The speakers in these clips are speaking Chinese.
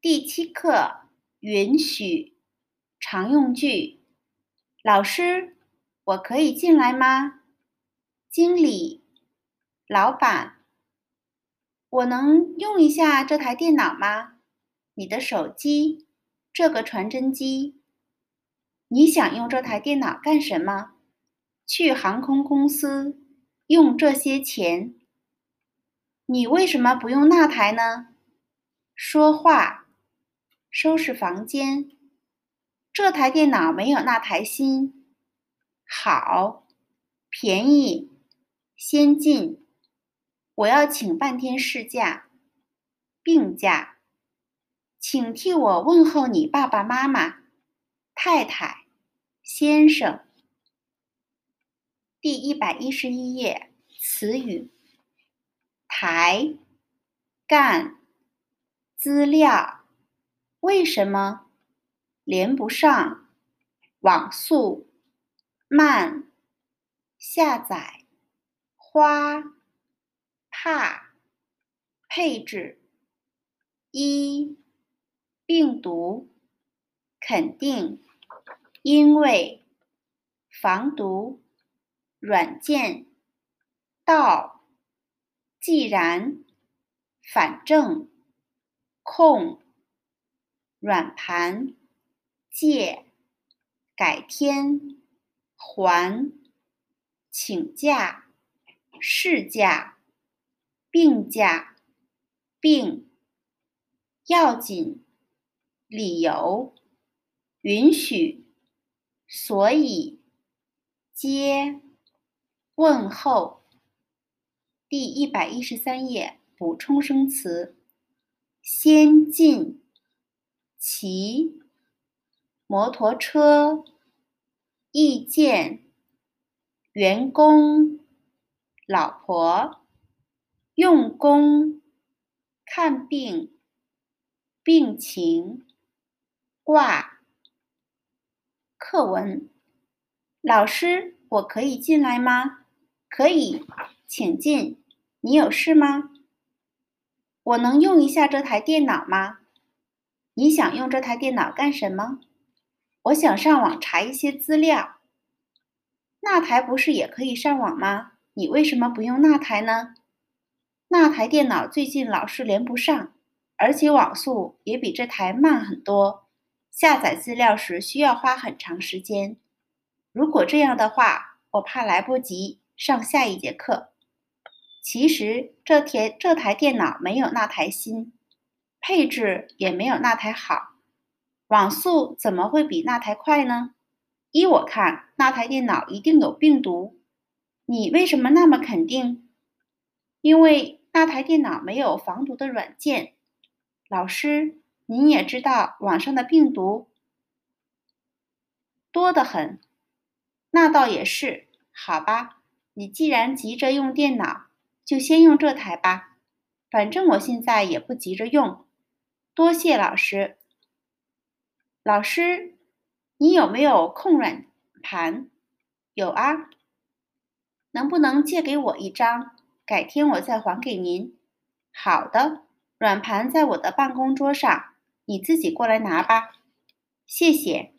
第七课允许常用句：老师，我可以进来吗？经理、老板，我能用一下这台电脑吗？你的手机，这个传真机。你想用这台电脑干什么？去航空公司用这些钱。你为什么不用那台呢？说话，收拾房间。这台电脑没有那台新。好，便宜，先进。我要请半天事假，病假。请替我问候你爸爸妈妈、太太、先生。第一百一十一页词语。台干资料，为什么连不上？网速慢，下载花怕配置一病毒肯定因为防毒软件到。既然，反正，空，软盘，借，改天，还，请假，事假，病假，病，要紧，理由，允许，所以，接，问候。第一百一十三页补充生词：先进、骑、摩托车、意见、员工、老婆、用功、看病、病情、挂、课文。老师，我可以进来吗？可以。请进，你有事吗？我能用一下这台电脑吗？你想用这台电脑干什么？我想上网查一些资料。那台不是也可以上网吗？你为什么不用那台呢？那台电脑最近老是连不上，而且网速也比这台慢很多，下载资料时需要花很长时间。如果这样的话，我怕来不及上下一节课。其实这台这台电脑没有那台新，配置也没有那台好，网速怎么会比那台快呢？依我看，那台电脑一定有病毒。你为什么那么肯定？因为那台电脑没有防毒的软件。老师，您也知道网上的病毒多得很。那倒也是，好吧。你既然急着用电脑。就先用这台吧，反正我现在也不急着用。多谢老师。老师，你有没有空软盘？有啊。能不能借给我一张？改天我再还给您。好的，软盘在我的办公桌上，你自己过来拿吧。谢谢。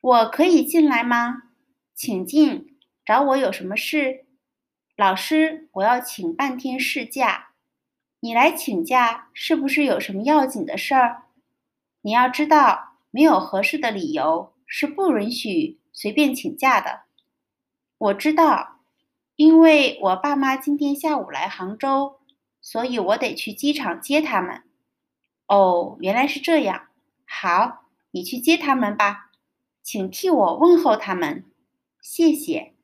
我可以进来吗？请进。找我有什么事？老师，我要请半天事假，你来请假是不是有什么要紧的事儿？你要知道，没有合适的理由是不允许随便请假的。我知道，因为我爸妈今天下午来杭州，所以我得去机场接他们。哦，原来是这样。好，你去接他们吧，请替我问候他们，谢谢。